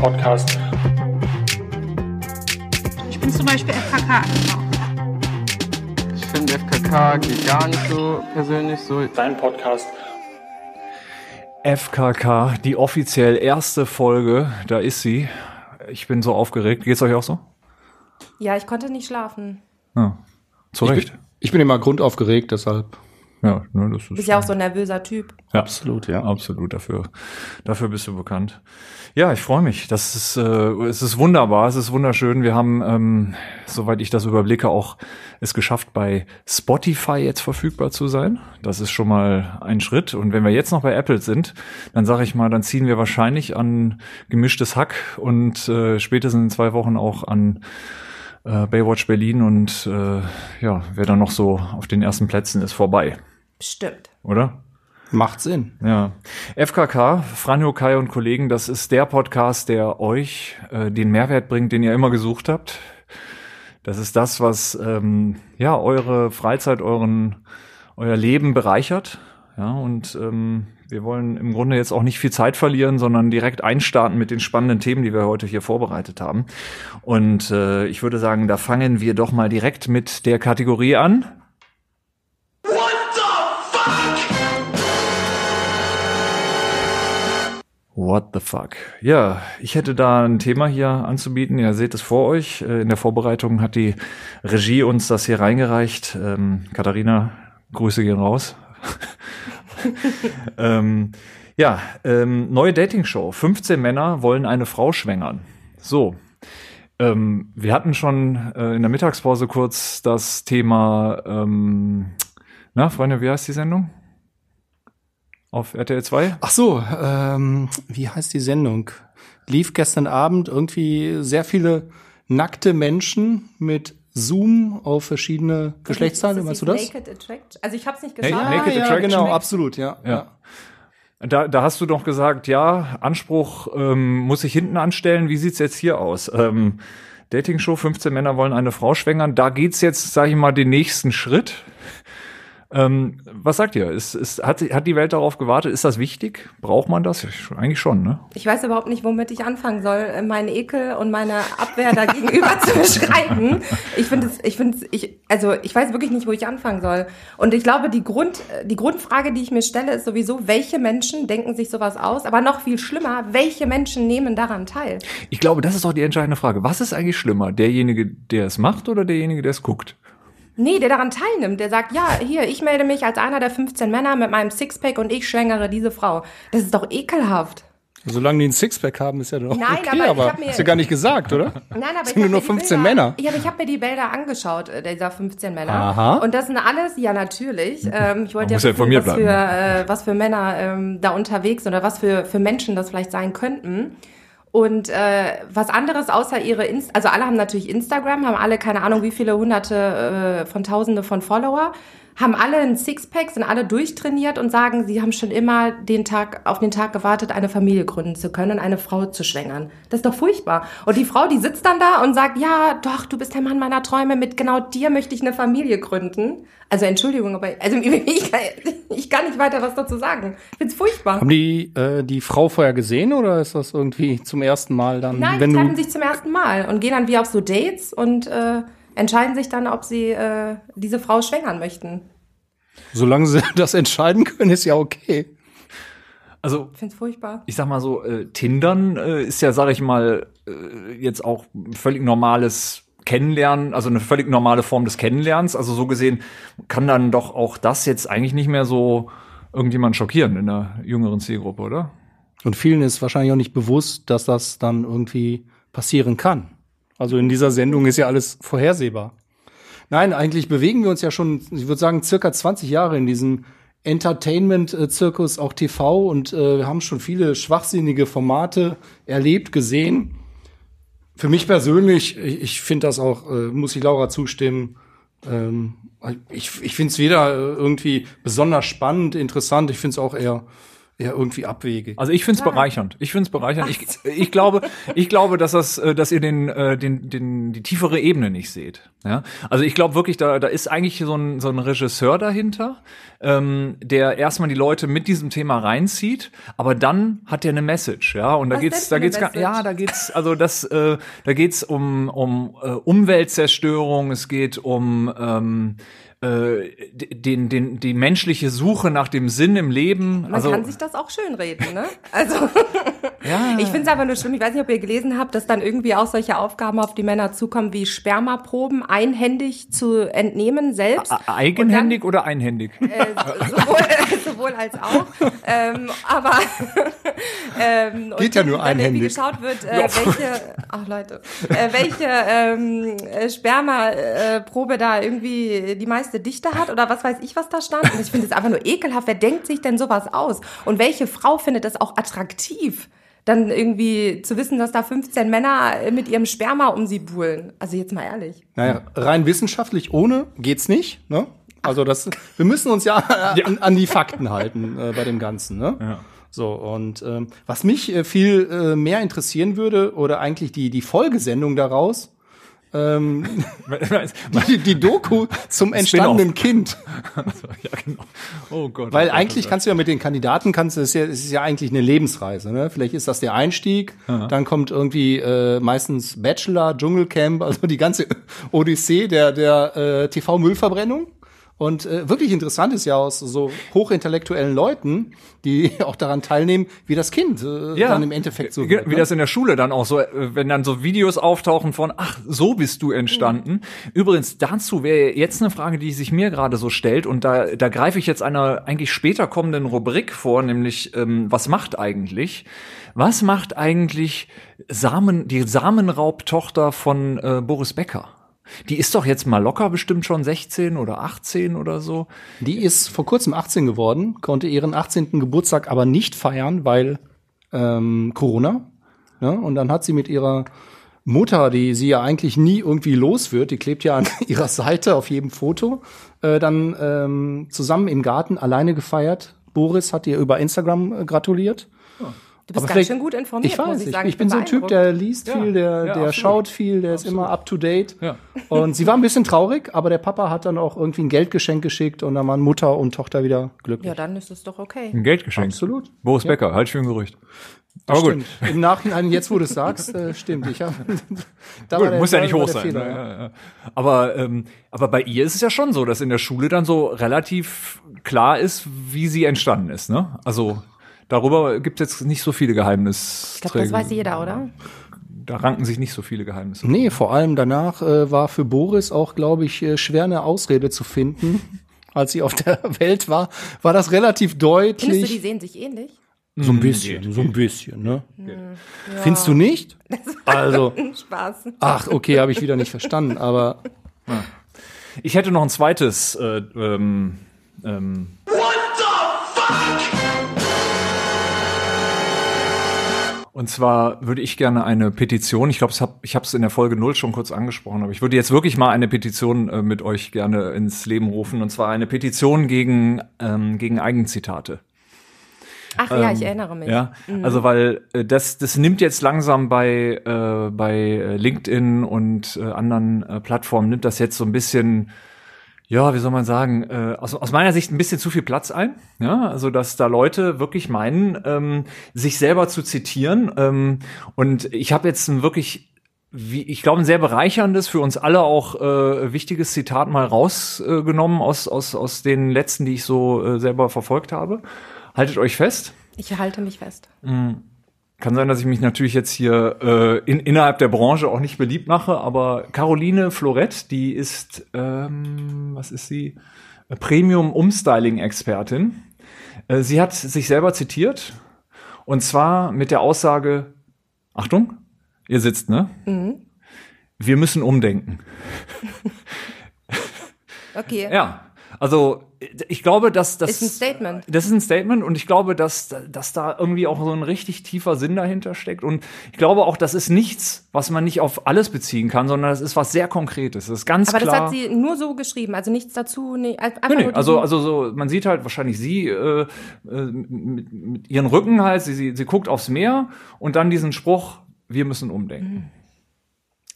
Podcast. Ich bin zum Beispiel FKK Ich finde FKK geht gar nicht so persönlich so. Dein Podcast. FKK, die offiziell erste Folge, da ist sie. Ich bin so aufgeregt. Geht's euch auch so? Ja, ich konnte nicht schlafen. Ja, zu Ich Recht. bin, ich bin immer grundaufgeregt, deshalb. Ja, ne, das ist Du bist ja auch so ein nervöser Typ. Ja, Absolut, ja. absolut dafür. Dafür bist du bekannt. Ja, ich freue mich. Das ist, äh, es ist wunderbar, es ist wunderschön. Wir haben, ähm, soweit ich das überblicke, auch es geschafft, bei Spotify jetzt verfügbar zu sein. Das ist schon mal ein Schritt. Und wenn wir jetzt noch bei Apple sind, dann sage ich mal, dann ziehen wir wahrscheinlich an gemischtes Hack und äh, spätestens in zwei Wochen auch an äh, Baywatch Berlin und äh, ja, wer dann noch so auf den ersten Plätzen ist, vorbei, Stimmt. oder? Macht Sinn. Ja. FKK, Franjo, Kai und Kollegen, das ist der Podcast, der euch äh, den Mehrwert bringt, den ihr immer gesucht habt. Das ist das, was ähm, ja eure Freizeit, euren euer Leben bereichert. Ja, und ähm, wir wollen im Grunde jetzt auch nicht viel Zeit verlieren, sondern direkt einstarten mit den spannenden Themen, die wir heute hier vorbereitet haben. Und äh, ich würde sagen, da fangen wir doch mal direkt mit der Kategorie an. What the fuck? Ja, ich hätte da ein Thema hier anzubieten. Ihr seht es vor euch. Äh, In der Vorbereitung hat die Regie uns das hier reingereicht. Ähm, Katharina, Grüße gehen raus. ähm, ja, ähm, neue Dating-Show. 15 Männer wollen eine Frau schwängern. So. Ähm, wir hatten schon äh, in der Mittagspause kurz das Thema, ähm, na, Freunde, wie heißt die Sendung? Auf RTL 2? Ach so, ähm, wie heißt die Sendung? Lief gestern Abend irgendwie sehr viele nackte Menschen mit Zoom auf verschiedene Geschlechtsteile, meinst du das? Naked Attraction? Also ich habe es nicht geschaut. Naked ja, Attraction? genau, absolut, ja. Ja. Da, da hast du doch gesagt, ja, Anspruch ähm, muss ich hinten anstellen. Wie sieht's jetzt hier aus? Ähm, Dating-Show, 15 Männer wollen eine Frau schwängern. Da geht's jetzt, sag ich mal, den nächsten Schritt. Ähm, was sagt ihr? Ist, ist, hat, hat die Welt darauf gewartet? Ist das wichtig? Braucht man das? Eigentlich schon, ne? Ich weiß überhaupt nicht, womit ich anfangen soll, äh, meinen Ekel und meine Abwehr dagegenüber zu beschreiben. Ich finde es, ich finde es, ich, also ich weiß wirklich nicht, wo ich anfangen soll. Und ich glaube, die Grund, die Grundfrage, die ich mir stelle, ist sowieso, welche Menschen denken sich sowas aus? Aber noch viel schlimmer, welche Menschen nehmen daran teil? Ich glaube, das ist doch die entscheidende Frage. Was ist eigentlich schlimmer? Derjenige, der es macht oder derjenige, der es guckt? Nee, der daran teilnimmt, der sagt, ja, hier, ich melde mich als einer der 15 Männer mit meinem Sixpack und ich schwängere diese Frau. Das ist doch ekelhaft. Solange die ein Sixpack haben, ist ja doch Nein, okay, aber ich aber, mir- ist ja gar nicht gesagt, oder? Nein, aber ich sind hab nur mir die 15 Bilder, Männer. Ja, aber ich habe mir die Bilder angeschaut, äh, dieser 15 Männer. Aha. Und das sind alles, ja natürlich. Ähm, ich wollte ja muss ja wissen, informiert was, für, bleiben. äh, was für Männer ähm, da unterwegs sind oder was für, für Menschen das vielleicht sein könnten. Und äh, was anderes außer ihre Inst also alle haben natürlich Instagram, haben alle keine Ahnung wie viele hunderte äh, von tausende von Follower, haben alle ein Sixpack, sind alle durchtrainiert und sagen, sie haben schon immer den Tag auf den Tag gewartet, eine Familie gründen zu können und eine Frau zu schwängern. Das ist doch furchtbar. Und die Frau, die sitzt dann da und sagt, ja, doch, du bist der Mann meiner Träume, mit genau dir möchte ich eine Familie gründen. Also Entschuldigung, aber also ich kann, ich kann nicht weiter was dazu sagen. Ich find's furchtbar. Haben die äh, die Frau vorher gesehen oder ist das irgendwie zum ersten Mal dann, Nein, wenn die du treffen sich zum ersten Mal und gehen dann wie auf so Dates und äh, entscheiden sich dann, ob sie äh, diese Frau schwängern möchten. solange sie das entscheiden können, ist ja okay. Also Ich find's furchtbar. ich sag mal so, äh, Tindern äh, ist ja, sag ich mal, äh, jetzt auch ein völlig normales Kennenlernen, also eine völlig normale Form des Kennenlernens. Also so gesehen kann dann doch auch das jetzt eigentlich nicht mehr so irgendjemand schockieren in der jüngeren Zielgruppe, oder? Und vielen ist wahrscheinlich auch nicht bewusst, dass das dann irgendwie passieren kann. Also in dieser Sendung ist ja alles vorhersehbar. Nein, eigentlich bewegen wir uns ja schon, ich würde sagen, circa 20 Jahre in diesem Entertainment-Zirkus, auch TV, und äh, wir haben schon viele schwachsinnige Formate erlebt, gesehen. Für mich persönlich, ich, ich finde das auch, äh, muss ich Laura zustimmen, ähm, ich, ich finde es weder äh, irgendwie besonders spannend, interessant, ich finde es auch eher ja irgendwie abwegig. Also ich finde es bereichernd. Ich finde es bereichernd. Ich, ich glaube, ich glaube, dass das, äh, dass ihr den, äh, den, den, die tiefere Ebene nicht seht. Ja, also ich glaube wirklich, da, da ist eigentlich so ein, so ein Regisseur dahinter, ähm, der erstmal die Leute mit diesem Thema reinzieht, aber dann hat er eine Message, ja. Und da Was geht's, da geht's, gar- ja, da geht's, also das, äh, da geht's um um äh, Umweltzerstörung, es geht um ähm, äh, den, den, die menschliche Suche nach dem Sinn im Leben. Man also, kann sich das auch schön reden, ne? Also ja, ich finde es einfach nur schlimm. Ich weiß nicht, ob ihr gelesen habt, dass dann irgendwie auch solche Aufgaben auf die Männer zukommen, wie Spermaproben einhändig zu entnehmen selbst. Eigenhändig oder einhändig? Äh, sowohl, sowohl als auch. Ähm, aber ähm, Geht und ja nur dann irgendwie einhändig. geschaut wird, äh, welche, ach Leute, äh, welche ähm, äh, Spermaprobe da irgendwie die meiste Dichte hat oder was weiß ich, was da stand. Und ich finde es einfach nur ekelhaft. Wer denkt sich denn sowas aus? Und welche Frau findet das auch attraktiv? Dann irgendwie zu wissen, dass da 15 Männer mit ihrem Sperma um sie buhlen. Also jetzt mal ehrlich. Naja, rein wissenschaftlich ohne geht's nicht. Ne? Also das, wir müssen uns ja, An, an die Fakten halten äh, bei dem Ganzen. Ne? Ja. So und ähm, was mich äh, viel äh, mehr interessieren würde oder eigentlich die die Folgesendung daraus, ähm, die, die Doku zum entstandenen Kind. ja, genau. Oh Gott. Weil oh Gott, eigentlich oh Gott. kannst du ja mit den Kandidaten kannst du es ist ja, es ist ja eigentlich eine Lebensreise. Ne? Vielleicht ist das der Einstieg, dann kommt irgendwie äh, meistens Bachelor, Dschungelcamp, also die ganze Odyssee der der äh, TV-Müllverbrennung. Und äh, wirklich interessant ist ja aus so hochintellektuellen Leuten, die auch daran teilnehmen, wie das Kind äh, dann im Endeffekt so wird. Wie ne? das in der Schule dann auch so, äh, wenn dann so Videos auftauchen von, ach, so bist du entstanden. Übrigens, dazu wäre jetzt eine Frage, die sich mir gerade so stellt und da, da greife ich jetzt einer eigentlich später kommenden Rubrik vor, nämlich, ähm, was macht eigentlich? Was macht eigentlich Samen, die Samenraubtochter von äh, Boris Becker? Die ist doch jetzt mal locker bestimmt schon 16 oder 18 oder so. Die ist vor kurzem 18 geworden, konnte ihren 18. Geburtstag aber nicht feiern, weil ähm, Corona. Ne? Und dann hat sie mit ihrer Mutter, die sie ja eigentlich nie irgendwie los wird, die klebt ja an ihrer Seite auf jedem Foto, äh, dann ähm, zusammen im Garten alleine gefeiert. Boris hat ihr über Instagram äh, gratuliert. Du bist Aber ganz schön gut informiert, Ich weiß, muss ich sagen. ich bin so ein Typ, der liest Ja, viel, der, ja, der absolut. schaut viel, der ist immer up to date. Ja. Und sie war ein bisschen traurig, aber der Papa hat dann auch irgendwie ein Geldgeschenk geschickt und dann waren Mutter und Tochter wieder glücklich. Ja, dann ist es doch okay. Ein Geldgeschenk. Absolut. Boris Becker, halt ein Gerücht. Aber gut. Stimmt. Im Nachhinein, jetzt wo du es sagst, äh, stimmt. Ich hab, da Gut, war der- muss ja nicht hoch sein. Fehler, ja. Ja, ja. Aber, ähm, aber bei ihr ist es ja schon so, dass in der Schule dann so relativ klar ist, wie sie entstanden ist. Ne? Also darüber gibt es jetzt nicht so viele Geheimnisse. Ich glaube, das weiß jeder, oder? Da ranken sich nicht so viele Geheimnisse. Nee, vor allem danach äh, war für Boris auch, glaube ich, äh, schwer eine Ausrede zu finden. Als sie auf der Welt war, war das relativ Findest du, die deutlich. sehen sich ähnlich? So ein bisschen, so ein bisschen, ne? Findest du nicht? Also, Spaß. ach, okay, habe ich wieder nicht verstanden, aber Ich hätte noch ein zweites. Äh, ähm, ähm, Und zwar würde ich gerne eine Petition, ich glaube, hab, ich habe es in der Folge 0 schon kurz angesprochen, aber ich würde jetzt wirklich mal eine Petition äh, mit euch gerne ins Leben rufen. Und zwar eine Petition gegen, ähm, gegen Eigenzitate. Ach ja, ich erinnere mich. Ja, also weil äh, das das nimmt jetzt langsam bei äh, bei äh, LinkedIn und äh, anderen äh, Plattformen nimmt das jetzt so ein bisschen ja, wie soll man sagen, äh, aus, aus meiner Sicht ein bisschen zu viel Platz ein. Ja, also dass da Leute wirklich meinen, ähm, sich selber zu zitieren. Ähm, und ich habe jetzt ein wirklich, wie, ich glaube, ein sehr bereicherndes, für uns alle auch äh, wichtiges Zitat mal rausgenommen aus, aus, aus den letzten, die ich so äh, selber verfolgt habe. Haltet euch fest. Ich halte mich fest. Kann sein, dass ich mich natürlich jetzt hier äh, in, innerhalb der Branche auch nicht beliebt mache, aber Caroline Florett, die ist, ähm, was ist sie? Äh, Premium Umstyling Expertin. Äh, sie hat sich selber zitiert und zwar mit der Aussage, Achtung, ihr sitzt, ne? Wir müssen umdenken. Okay. Ja. Also ich glaube, dass das Ist ein Statement. Das ist ein Statement und ich glaube, dass dass da irgendwie auch so ein richtig tiefer Sinn dahinter steckt und ich glaube auch, das ist nichts, was man nicht auf alles beziehen kann, sondern das ist was sehr Konkretes. Das ist ganz Aber klar. das hat sie nur so geschrieben, also nichts dazu, nee, einfach Nee, nee, also, also so, man sieht halt wahrscheinlich sie äh, äh, mit, mit ihren Rücken halt, sie, sie, sie guckt aufs Meer und dann diesen Spruch, wir müssen umdenken.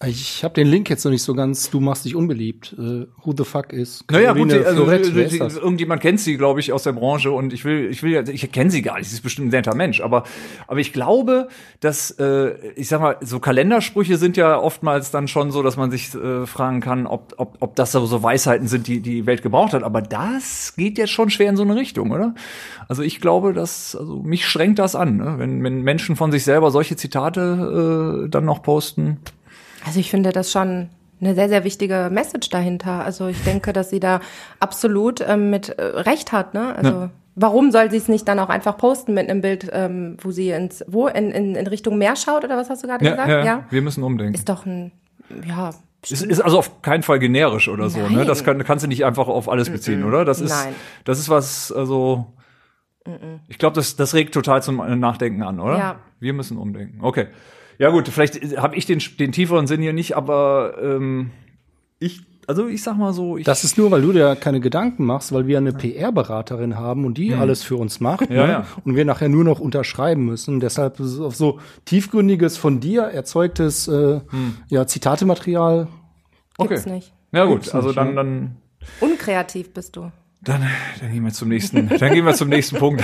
Ich habe den Link jetzt noch nicht so ganz, du machst dich unbeliebt. Äh, who the fuck is Naja, gut, Caroline sie- also, Florett, ist das? irgendjemand kennt sie, glaube ich, aus der Branche und ich will, ich will, ja- ich kenne sie gar nicht, sie ist bestimmt ein netter Mensch, aber, aber ich glaube, dass, äh, ich sag mal, so Kalendersprüche sind ja oftmals dann schon so, dass man sich äh, fragen kann, ob, ob, ob das so so Weisheiten sind, die die Welt gebraucht hat, aber das geht jetzt schon schwer in so eine Richtung, oder? Also ich glaube, dass, also mich strengt das an, ne? wenn, wenn Menschen von sich selber solche Zitate äh, dann noch posten. Also ich finde das schon eine sehr, sehr wichtige Message dahinter. Also ich denke, dass sie da absolut ähm, mit äh, Recht hat. Ne? Also warum soll sie es nicht dann auch einfach posten mit einem Bild, ähm, wo sie ins, wo in, in, in Richtung Meer schaut oder was hast du gerade gesagt? wir müssen umdenken. Ist doch ein, ja. Es ist also auf keinen Fall generisch oder so, ne? Das kann, kannst du nicht einfach auf alles beziehen, oder? Das ist, Nein. das ist was, also, ich glaube, das, das regt total zum Nachdenken an, oder? Ja. Wir müssen umdenken. Okay. Ja gut, vielleicht habe ich den, den tieferen Sinn hier nicht, aber ähm, ich, also ich sag mal so, ich, Das ist nur, weil du dir keine Gedanken machst, weil wir eine PR-Beraterin haben und die alles für uns macht. Hm. Ja, ne? ja. Und wir nachher nur noch unterschreiben müssen. Deshalb ist es auf so tiefgründiges, von dir erzeugtes äh, ja, Zitatematerial. Gibt's okay. nicht. Ja gut, Gibt's also nicht, dann, ne? dann, Unkreativ bist du. Dann, dann gehen wir zum nächsten, dann gehen wir zum nächsten Punkt.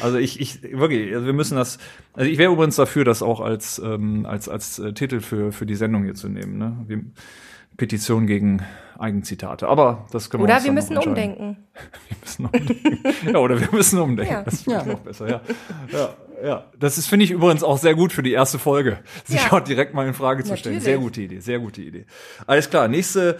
Also ich, ich wirklich, also wir müssen das. Also ich wäre übrigens dafür, das auch als ähm, als als äh, Titel für für die Sendung hier zu nehmen. Ne? Wir, Petition gegen Eigenzitate. Aber das können wir Oder uns wir dann müssen umdenken. Wir müssen umdenken. ja, oder wir müssen umdenken. Ja. Das ist ja. noch besser. Ja, ja, ja. Das ist finde ich übrigens auch sehr gut für die erste Folge, sich Ja. auch direkt mal in Frage zu stellen. Natürlich. Sehr gute Idee, sehr gute Idee. Alles klar, nächste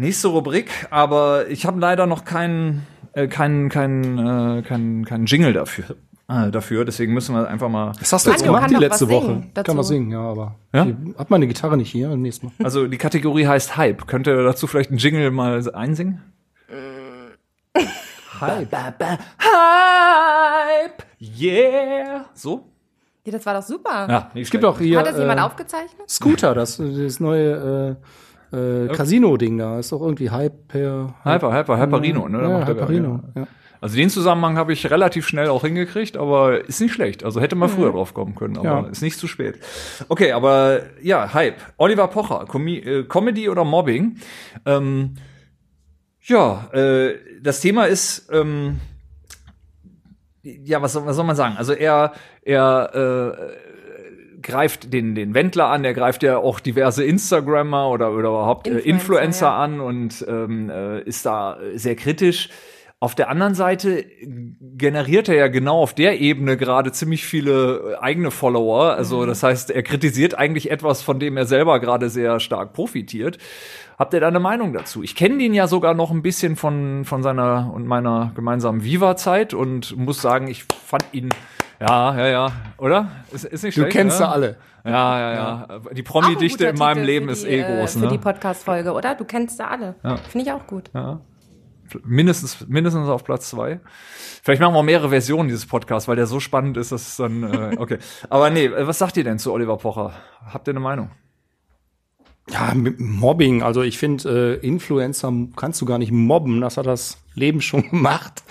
Nächste Rubrik, aber ich habe leider noch keinen äh, keinen keinen äh, keinen keinen Jingle dafür. Äh, dafür, deswegen müssen wir einfach mal. Das hast du jetzt gemacht die letzte Woche. dazu. Kann man singen, ja, aber Ja? ich hab meine Gitarre nicht hier, nächstes Mal. Also die Kategorie heißt Hype. Könnt ihr dazu vielleicht einen Jingle mal einsingen? Hype. Hype. Yeah. So? Ja, das war doch super. Ja, Es gibt auch hier Hat das jemand äh, aufgezeichnet? Scooter, das, das neue äh, äh, Casino-Ding da. Ist doch irgendwie Hyper. Hyper, Hyper, Hyperino, ne? Da Ja, er Hyperino. Ja. Also den Zusammenhang habe ich relativ schnell auch hingekriegt, aber ist nicht schlecht. Also hätte man früher drauf kommen können, aber Ja. ist nicht zu spät. Okay, aber ja, Hype. Oliver Pocher, Comi äh, Comedy oder Mobbing? Ähm, ja, äh, das Thema ist, ähm, ja, was soll, was soll man sagen? Also er, er äh, greift den, den Wendler an, er greift ja auch diverse Instagrammer oder, oder überhaupt Influencer, äh, Influencer, Influencer ja. an und ähm, äh, ist da sehr kritisch. Auf der anderen Seite generiert er ja genau auf der Ebene gerade ziemlich viele äh, eigene Follower. Also das heißt, er kritisiert eigentlich etwas, von dem er selber gerade sehr stark profitiert. Habt ihr da eine Meinung dazu? Ich kenne den ja sogar noch ein bisschen von, von seiner und meiner gemeinsamen Viva-Zeit und muss sagen, ich fand ihn, ja, ja, ja, oder? Ist, ist nicht Du schlecht, kennst ne? sie alle. Ja, ja, ja. Die Promi-Dichte in meinem Titel Leben für ist die, eh groß, Für die ne? Podcast-Folge, oder? Du kennst sie alle. Finde ich auch gut. Mindestens, mindestens auf Platz zwei. Vielleicht machen wir mehrere Versionen dieses Podcasts, weil der so spannend ist, dass es dann, äh, okay. Aber nee, äh, was sagt ihr denn zu Oliver Pocher? Habt ihr eine Meinung? Ja, mit Mobbing. Also ich finde, äh, Influencer kannst du gar nicht mobben. Das hat das Leben schon gemacht.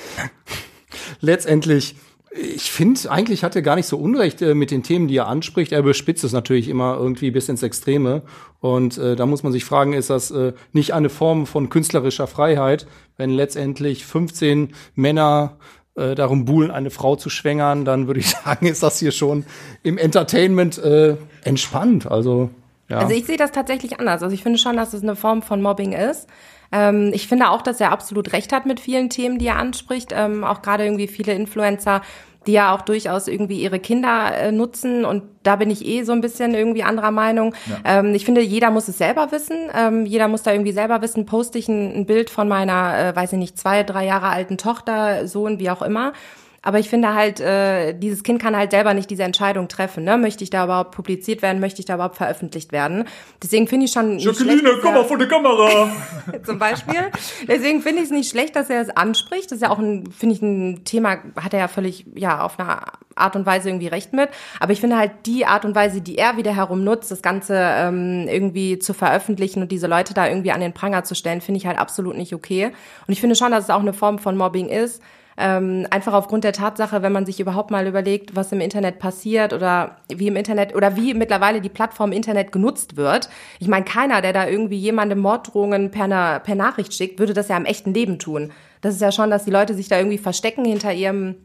Letztendlich, ich finde, eigentlich hat er gar nicht so Unrecht äh, mit den Themen, die er anspricht. Er bespitzt es natürlich immer irgendwie bis ins Extreme. Und äh, da muss man sich fragen, ist das äh, nicht eine Form von künstlerischer Freiheit, wenn letztendlich 15 Männer äh, darum buhlen, eine Frau zu schwängern, dann würde ich sagen, ist das hier schon im Entertainment äh, entspannt. Also ja. Also ich sehe das tatsächlich anders. Also ich finde schon, dass es eine Form von Mobbing ist. Ähm, ich finde auch, dass er absolut recht hat mit vielen Themen, die er anspricht. Ähm, auch gerade irgendwie viele Influencer, die ja auch durchaus irgendwie ihre Kinder äh, nutzen. Und da bin ich eh so ein bisschen irgendwie anderer Meinung. Ähm, ich finde, jeder muss es selber wissen. Ähm, jeder muss da irgendwie selber wissen, poste ich ein, ein Bild von meiner, äh, weiß ich nicht, zwei, drei Jahre alten Tochter, Sohn, wie auch immer. Aber ich finde halt, äh, dieses Kind kann halt selber nicht diese Entscheidung treffen. Ne? Möchte ich da überhaupt publiziert werden? Möchte ich da überhaupt veröffentlicht werden? Deswegen finde ich schon. schlecht, dass er- vor die Kamera! zum Beispiel. Deswegen finde ich es nicht schlecht, dass er es anspricht. Das ist ja auch ein, finde ich, ein Thema, hat er ja völlig, ja, auf eine Art und Weise irgendwie recht mit. Aber ich finde halt die Art und Weise, die er wieder herum nutzt, das Ganze ähm, irgendwie zu veröffentlichen und diese Leute da irgendwie an den Pranger zu stellen, finde ich halt absolut nicht okay. Und ich finde schon, dass es auch eine Form von Mobbing ist. Ähm, einfach aufgrund der Tatsache, wenn man sich überhaupt mal überlegt, was im Internet passiert oder wie im Internet oder wie mittlerweile die Plattform Internet genutzt wird. Ich meine, keiner, der da irgendwie jemandem Morddrohungen per, na, per Nachricht schickt, würde das ja im echten Leben tun. Das ist ja schon, dass die Leute sich da irgendwie verstecken hinter ihrem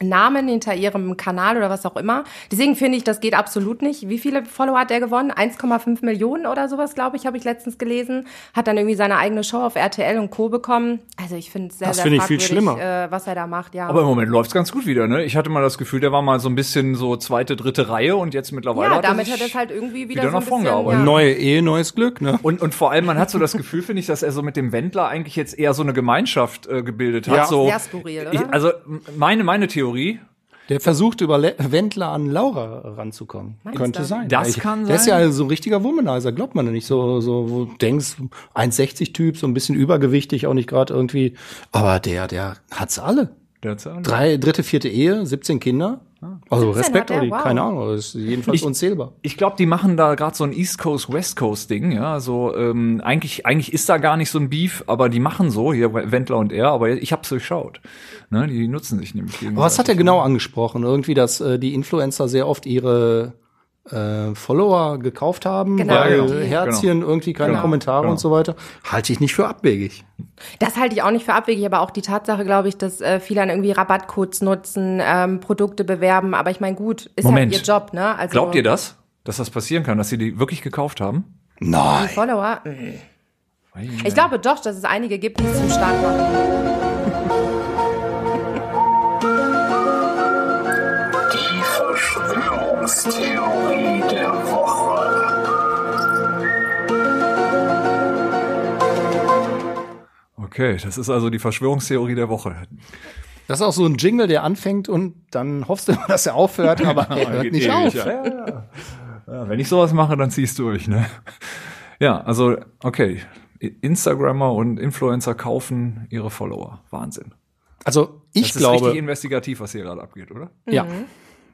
Namen hinter ihrem Kanal oder was auch immer. Deswegen finde ich, das geht absolut nicht. Wie viele Follower hat er gewonnen? 1,5 Millionen oder sowas, glaube ich, habe ich letztens gelesen. Hat dann irgendwie seine eigene Show auf RTL und Co. bekommen. Also ich finde es sehr, Das sehr finde ich viel fragwürdig, schlimmer. Äh, was er da macht. Ja, Aber im Moment läuft's ganz gut wieder, ne? Ich hatte mal das Gefühl, der war mal so ein bisschen so zweite, dritte Reihe und jetzt mittlerweile ja hat er damit sich hat er es halt irgendwie wieder, wieder so ein nach vorn bisschen, gearbeitet. ja. Neue Ehe, neues Glück, ne? Und, und vor allem, man hat so das Gefühl, finde ich, dass er so mit dem Wendler eigentlich jetzt eher so eine Gemeinschaft äh, gebildet hat. Ja. so, Sehr skurril, oder? Ich, also meine, meine Theorie, Der versucht über Le Wendler an Laura ranzukommen. Meinst Könnte du? sein. Das ich, kann Der ist sein. ja so ein richtiger Womanizer, glaubt man nicht. So, so, wo du denkst, 1,60 Typ, so ein bisschen übergewichtig, auch nicht gerade irgendwie. Aber der, der hat's alle. Der hat's ja- Drei, dritte, vierte Ehe, 17 Kinder. Also 17 Respekt, er, Olli, wow. keine Ahnung, das ist jedenfalls Ich- unzählbar. Ich glaube, die machen da gerade so ein East Coast West Coast Ding, ja. Also ähm, eigentlich eigentlich ist da gar nicht so ein Beef, aber die machen so hier Wendler und er. Aber ich hab's durchschaut. Ne, die nutzen sich nämlich gegenseitig. Aber was hat er genau angesprochen? Irgendwie, dass äh, die Influencer sehr oft ihre äh, Follower gekauft haben, Genau, weil genau. Herzchen irgendwie keine Genau, Kommentare genau. und so weiter. Halte ich nicht für abwegig. Das halte ich auch nicht für abwegig, aber auch die Tatsache, glaube ich, dass äh, viele dann irgendwie Rabattcodes nutzen, ähm, Produkte bewerben. Aber ich meine, gut, ist Moment. ja ihr Job, ne? Also Glaubt ihr das, dass das passieren kann, dass sie die wirklich gekauft haben? Nein. Follower? Mm. Ich glaube doch, dass es einige gibt, die es zum Start machen. Verschwörungstheorie der Woche. Okay, das ist also die Verschwörungstheorie der Woche. Das ist auch so ein Jingle, der anfängt und dann hoffst du immer, dass er aufhört, aber er hört nicht ewig, auf. Ja, ja, wenn ich sowas mache, dann zieh's durch, ne? Ja, also, okay. Instagrammer und Influencer kaufen ihre Follower. Wahnsinn. Also ich das ist glaube, richtig investigativ, was hier gerade abgeht, oder? ja,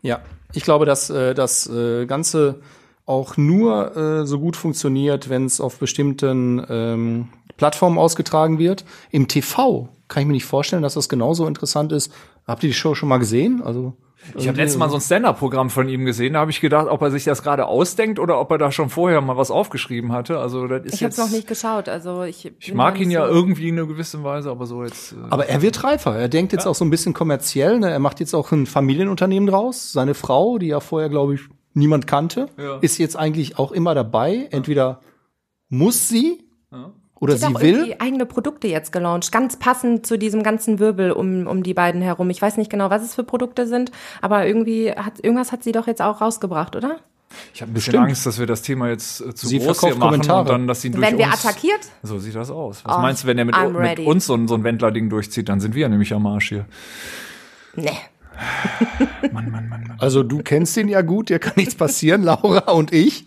ja, ich glaube, dass äh, das äh, Ganze auch nur äh, so gut funktioniert, wenn es auf bestimmten ähm, Plattformen ausgetragen wird. Im TV kann ich mir nicht vorstellen, dass das genauso interessant ist. Habt ihr die Show schon mal gesehen? Also Ich habe letztes Mal so ein Stand-Up-Programm von ihm gesehen, da habe ich gedacht, ob er sich das gerade ausdenkt oder ob er da schon vorher mal was aufgeschrieben hatte. Also das ist Ich habe noch nicht geschaut, also ich. ich mag ihn ja irgendwie in einer gewissen Weise, aber so jetzt. Äh, Aber er wird reifer. Er denkt jetzt auch so ein bisschen kommerziell. Ne? Er macht jetzt auch ein Familienunternehmen draus. Seine Frau, die ja vorher, glaube ich, niemand kannte, Ja. ist jetzt eigentlich auch immer dabei. Entweder muss sie oder Sie sie will. irgendwie eigene Produkte jetzt gelauncht, ganz passend zu diesem ganzen Wirbel um, um die beiden herum. Ich weiß nicht genau, was es für Produkte sind, aber irgendwie hat irgendwas hat sie doch jetzt auch rausgebracht, oder? ich habe ein bisschen Bestimmt. Angst, dass wir das Thema jetzt äh, zu Sie groß hier machen Kommentare. und dann, dass sie durch Werden wir uns, attackiert? So sieht das aus. Was Oh, meinst du, wenn er mit, mit uns so ein, so ein Wendler-Ding durchzieht, dann sind wir ja nämlich am Arsch hier. Nee. Mann, Mann, Mann, Mann. Also du kennst ihn ja gut, dir kann nichts passieren, Laura und ich.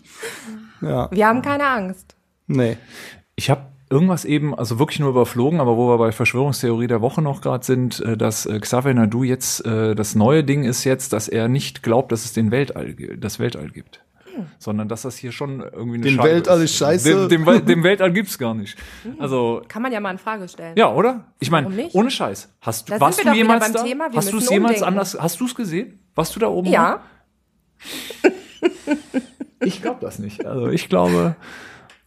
Ja, Wir haben keine Angst. nee. Ich habe irgendwas eben, also wirklich nur überflogen, aber wo wir bei Verschwörungstheorie der Woche noch gerade sind, äh, dass äh, Xavier Nadu jetzt, äh, das neue Ding ist jetzt, dass er nicht glaubt, dass es den Weltall, das Weltall gibt. Sondern dass das hier schon irgendwie eine Den Scheibe Weltall ist scheiße. Dem, dem, dem Weltall gibt's gar nicht. Also, Kann man ja mal in Frage stellen. ja, oder? Ich meine, ohne Scheiß. Hast du, Da warst sind du jemals beim da? Thema, wir hast du es jemals anders, hast du es gesehen? Warst du da oben? Ja. Ich glaube das nicht. Also ich glaube,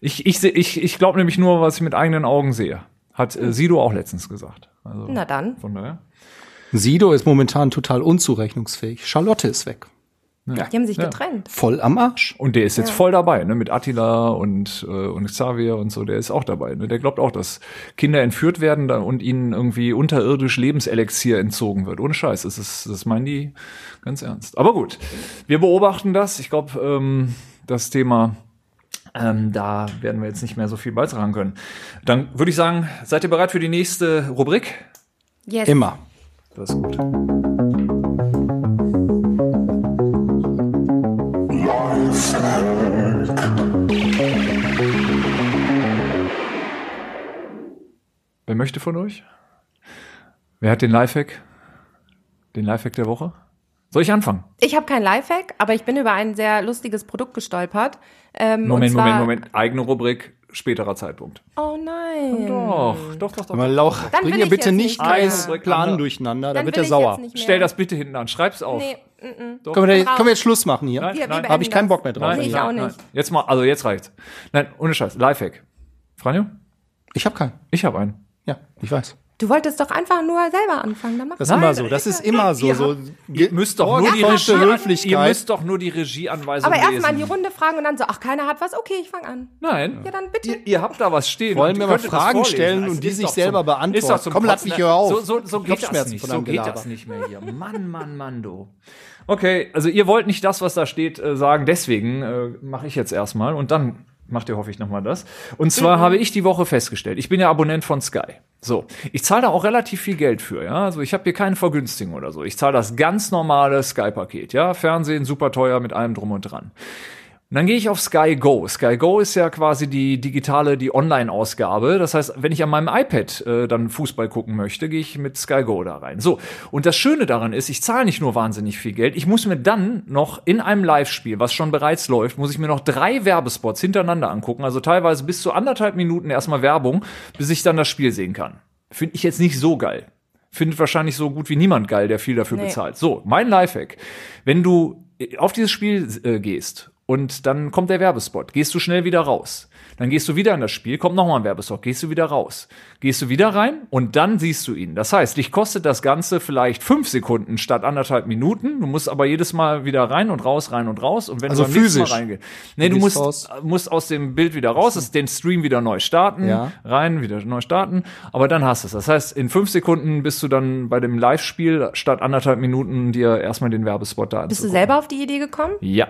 ich, ich, seh- ich, ich glaube nämlich nur, was ich mit eigenen Augen sehe. Hat äh, Sido auch letztens gesagt. Also, Na dann. Von daher. Sido ist momentan total unzurechnungsfähig. Charlotte ist weg. Die haben sich Ja. getrennt. Voll am Arsch. Und der ist jetzt voll dabei, ne? Mit Attila und, äh, und Xavier und so, der ist auch dabei. Ne? Der glaubt auch, dass Kinder entführt werden da und ihnen irgendwie unterirdisch Lebenselixier entzogen wird. Ohne Scheiß. Das ist, das meinen die ganz ernst. Aber gut, wir beobachten das. Ich glaube, ähm, das Thema, ähm, da werden wir jetzt nicht mehr so viel beitragen können. Dann würde ich sagen, seid ihr bereit für die nächste Rubrik? Yes. Immer. Das ist gut. Wer möchte von euch? Wer hat den Lifehack? Den Lifehack der Woche? Soll ich anfangen? Ich habe kein Lifehack, aber ich bin über ein sehr lustiges Produkt gestolpert. Ähm, Moment, und zwar, Moment, Moment. Eigene Rubrik, späterer Zeitpunkt. Oh nein. Doch, doch, doch, doch. Aber Lauch, Dann bring ich bitte nicht nicht mehr. Kais Andere- Plan durcheinander, da Dann wird er sauer. Stell das bitte hinten an, schreib's auf. Nee, mm, mm. Doch. Können wir, können wir jetzt Schluss machen hier? Nein, Wir- nein, Habe ich keinen. Bock mehr drauf. nein, Nee, ich auch nein. nicht. Jetzt mal, also jetzt reicht's. Nein, ohne Scheiß, Lifehack. Franjo? Ich habe keinen. Ich habe einen. Ja, ich weiß. Du wolltest doch einfach nur selber anfangen, dann mach Das ist immer so. Das ist immer so. ihr so Ihr müsst doch nur die Regie, Höflichkeit. ihr müsst doch nur die Regieanweisung Aber erstmal in die Runde fragen und dann so, ach, keiner hat was, okay, ich fange an. Nein. Ja, dann bitte. Ihr, ihr habt da was stehen. Wollen wir mal Fragen stellen Das und die sich doch selber beantworten? ist doch zum Komm, lass mich hier auf. So, so, so geht das nicht. von So geht das nicht mehr hier. Mann, Mann, Mann, du. Okay, also ihr wollt nicht das, was da steht, äh, sagen. Deswegen äh, mache ich jetzt erstmal und dann macht ihr, hoffe ich, nochmal das. Und zwar habe ich die Woche festgestellt, ich bin ja Abonnent von Sky. So, ich zahle da auch relativ viel Geld für, ja. Also ich habe hier keine Vergünstigung oder so. Ich zahle das ganz normale Sky-Paket, ja. Fernsehen super teuer mit allem drum und dran. Und dann gehe ich auf Sky Go. Sky Go ist ja quasi die digitale, die Online-Ausgabe. Das heißt, wenn ich an meinem iPad äh, dann Fußball gucken möchte, gehe ich mit Sky Go da rein. So, und das Schöne daran ist, ich zahle nicht nur wahnsinnig viel Geld, ich muss mir dann noch in einem Live-Spiel, was schon bereits läuft, muss ich mir noch drei Werbespots hintereinander angucken. Also teilweise bis zu anderthalb Minuten erstmal Werbung, bis ich dann das Spiel sehen kann. Finde ich jetzt nicht so geil. Findet wahrscheinlich so gut wie niemand geil, der viel dafür Nee. bezahlt. So, mein Lifehack. Wenn du auf dieses Spiel äh, gehst und dann kommt der Werbespot, gehst du schnell wieder raus. Dann gehst du wieder in das Spiel, kommt nochmal ein Werbespot, gehst du wieder raus. Gehst du wieder rein und dann siehst du ihn. Das heißt, dich kostet das Ganze vielleicht fünf Sekunden statt anderthalb Minuten. Du musst aber jedes Mal wieder rein und raus, rein und raus. Und wenn Also du beim physisch. Mal reingehst. Nee, Du musst, raus. musst aus dem Bild wieder raus, ist den Stream wieder neu starten, Ja. rein, wieder neu starten, aber dann hast du es. Das heißt, in fünf Sekunden bist du dann bei dem Live-Spiel statt anderthalb Minuten dir erstmal den Werbespot da Bist du selber auf die Idee gekommen? Ja,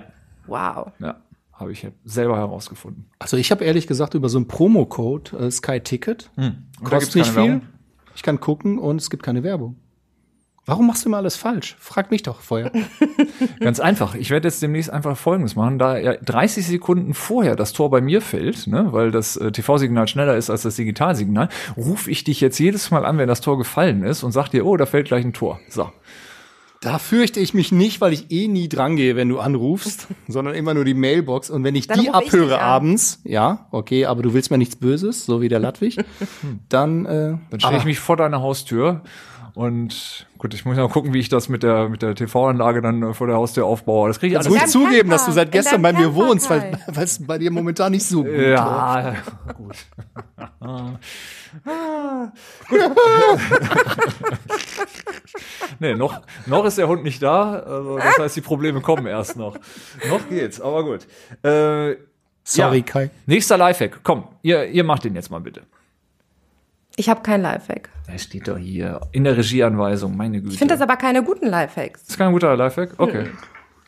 Wow. ja, habe ich selber herausgefunden. Also ich habe ehrlich gesagt über so einen Promocode äh, Sky Ticket. Da Kostet nicht viel. Werbung? Ich kann gucken und es gibt keine Werbung. Warum machst du immer alles falsch? Frag mich doch vorher. Ganz einfach. Ich werde jetzt demnächst einfach Folgendes machen. Da ja 30 Sekunden vorher das Tor bei mir fällt, ne, weil das äh, TV-Signal schneller ist als das Digitalsignal, rufe ich dich jetzt jedes Mal an, wenn das Tor gefallen ist und sag dir, oh, da fällt gleich ein Tor. So. Da fürchte ich mich nicht, weil ich eh nie drangehe, wenn du anrufst, sondern immer nur die Mailbox. Und wenn ich Dann die ich abhöre dich an. abends, ja, okay, aber du willst mir nichts Böses, so wie der Ludwig, dann, äh, Dann stelle ich ah, mich vor deine Haustür und gut, ich muss mal gucken, wie ich das mit der mit der TV-Anlage dann äh, vor der Haustür aufbaue. Das kriege ich alles. ruhig zugeben, Camper. dass du seit gestern bei mir wohnst, weil es bei dir momentan nicht so gut läuft. Ja, gut. nee, noch, noch ist der Hund nicht da. Also das heißt, die Probleme kommen erst noch. noch geht's, aber gut. Äh, Sorry, ja. Kai. Nächster Lifehack. Komm, ihr, ihr macht den jetzt mal bitte. Ich habe kein Lifehack. Der steht doch hier in der Regieanweisung, meine Güte. Ich finde das aber keine guten Lifehacks. ist kein guter Lifehack? Okay.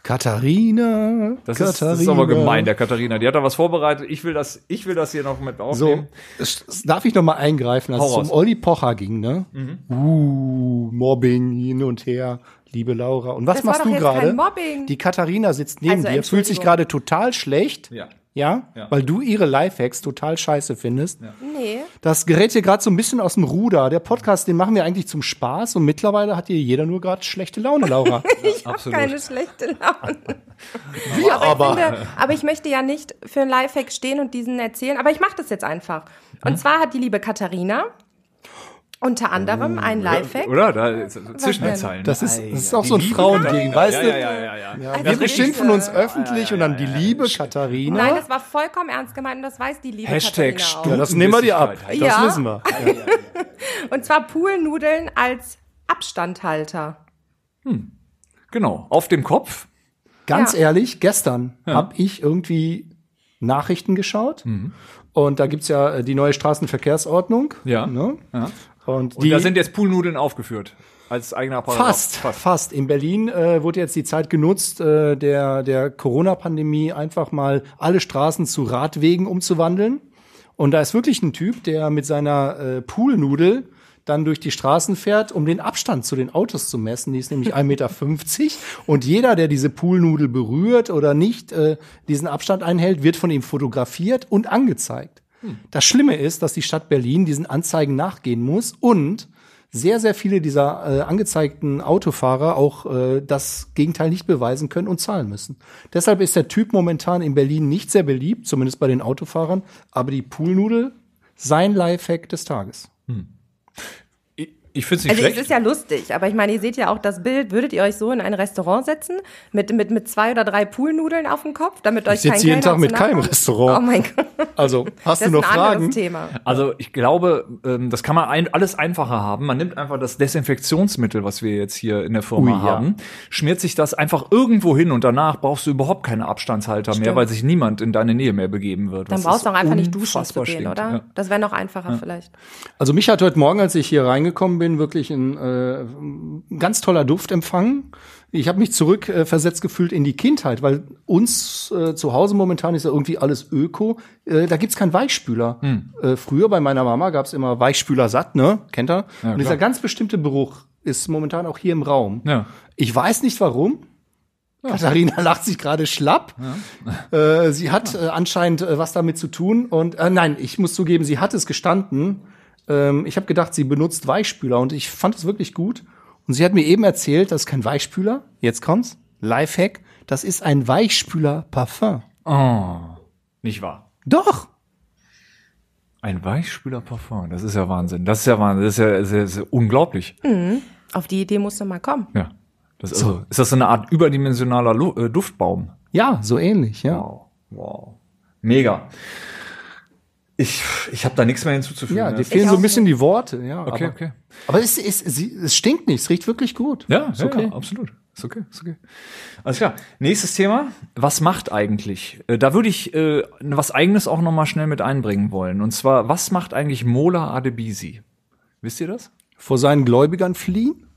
Katharina, Das ist, das ist aber gemein, der Katharina. Die hat da was vorbereitet. Ich will das, ich will das hier noch mit So, aufnehmen. es- darf ich noch mal eingreifen, als Hau es um raus. Olli Pocher ging, ne? Uh, Mobbing hin und her, liebe Laura. Und was Das war machst doch du jetzt gerade? kein Mobbing. Die Katharina sitzt neben Also, dir, fühlt sich gerade total schlecht. Ja. Ja? Ja. Weil du ihre Lifehacks total scheiße findest. Nee. Das gerät hier gerade so ein bisschen aus dem Ruder. Der Podcast, den machen wir eigentlich zum Spaß und mittlerweile hat hier jeder nur gerade schlechte Laune, Laura. Absolut. Keine schlechte Laune. wir aber, ich finde, aber ich möchte ja nicht für einen Lifehack stehen und diesen erzählen, aber ich mache das jetzt einfach. Und zwar hat die liebe Katharina unter anderem ein Lifehack. Oder? Da, ist- zwischen den? Zeilen. Das ist, das ist ja, auch die so ein Liebe Frauending, weißt ja, du? Ja, ja, ja, ja. Ja, Also wir ich- beschimpfen uns öffentlich und dann die liebe Katharina. Nein, das war vollkommen ernst gemeint und das weiß die liebe Hashtag Katharina auch. ja, das nehmen wir dir ab. Das Ja. wissen wir. Und zwar Poolnudeln als Abstandhalter. Genau. Auf dem Kopf. Ganz Ja. ehrlich, gestern habe ich irgendwie Nachrichten geschaut und da gibt's ja äh, die neue Straßenverkehrsordnung. Ja. Ne? Ja. Und, Und die da sind jetzt Poolnudeln aufgeführt. Als eigener Apparat. fast, fast, In Berlin äh, wurde jetzt die Zeit genutzt, äh, der, der Corona-Pandemie einfach mal alle Straßen zu Radwegen umzuwandeln. Und da ist wirklich ein Typ, der mit seiner äh, Poolnudel dann durch die Straßen fährt, um den Abstand zu den Autos zu messen. Die ist nämlich 1,50 Meter. Und jeder, der diese Poolnudel berührt oder nicht äh, diesen Abstand einhält, wird von ihm fotografiert und angezeigt. Das Schlimme ist, dass die Stadt Berlin diesen Anzeigen nachgehen muss und sehr, sehr viele dieser äh, angezeigten Autofahrer auch äh, das Gegenteil nicht beweisen können und zahlen müssen. Deshalb ist der Typ momentan in Berlin nicht sehr beliebt, zumindest bei den Autofahrern, aber die Poolnudel sein Lifehack des Tages. Ich, ich finde es nicht Also es schlecht. ist ja lustig, aber ich meine, ihr seht ja auch das Bild. Würdet ihr euch so in ein Restaurant setzen mit, mit, mit zwei oder drei Poolnudeln auf dem Kopf, damit euch sitze kein jeden Kellner Tag mit keinem? Restaurant. Oh mein Gott, Also, hast das du ist noch ein anderes Fragen? Thema. Also ich glaube, ähm, das kann man ein, alles einfacher haben. Man nimmt einfach das Desinfektionsmittel, was wir jetzt hier in der Firma Ui, ja. haben, schmiert sich das einfach irgendwo hin und danach brauchst du überhaupt keine Abstandshalter mehr, Stimmt. weil sich niemand in deine Nähe mehr begeben wird. Dann brauchst ist du auch einfach nicht duschen zu gehen, stinkt, oder? Ja. Das wäre noch einfacher vielleicht. Also mich hat heute Morgen, als ich hier reingekommen bin, wirklich ein, äh, ein ganz toller Duft empfangen. Ich habe mich zurückversetzt äh, gefühlt in die Kindheit, weil uns äh, zu Hause momentan ist ja irgendwie alles Öko. Äh, da gibt's keinen Weichspüler. Äh, früher bei meiner Mama gab's immer Weichspüler satt, ne? Kennt ihr? Und dieser ganz bestimmte Geruch ist momentan auch hier im Raum. Ja. Ich weiß nicht warum. Katharina lacht sich gerade schlapp. Äh, sie hat äh, anscheinend äh, was damit zu tun. Und äh, nein, ich muss zugeben, sie hat es gestanden. Ähm, ich habe gedacht, sie benutzt Weichspüler und ich fand es wirklich gut. Und sie hat mir eben erzählt, das ist kein Weichspüler. Jetzt kommt's. Lifehack. Das ist ein Weichspüler-Parfum. Oh, nicht wahr. Doch. Ein Weichspüler Parfum, das ist ja Wahnsinn. Das ist ja Wahnsinn, das ist ja, das ist ja, das ist ja unglaublich. Auf die Idee musst du mal kommen. Ja. Das ist, also, ist das so eine Art überdimensionaler Lu äh, Duftbaum? Ja, so ähnlich, ja. Wow. Wow. Mega. Ich, ich habe da nichts mehr hinzuzufügen. Ja, dir fehlen Ich so ein bisschen die Worte, ja. Okay, aber, okay. Aber es, ist, sie- es stinkt nicht, es riecht wirklich gut. Ja, ist ja, okay. ja, absolut. Ist okay, ist okay. Alles klar. Nächstes Thema. Was macht eigentlich? Äh, Da würde ich äh, was Eigenes auch noch mal schnell mit einbringen wollen. Und zwar, was macht eigentlich Mola Adebisi? Wisst ihr das? Vor seinen Gläubigern fliehen?